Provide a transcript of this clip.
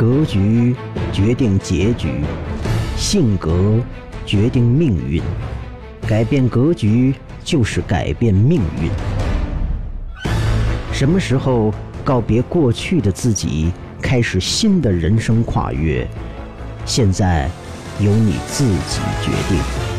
格局决定结局性格决定命运改变格局就是改变命运。什么时候告别过去的自己开始新的人生跨越？现在由你自己决定。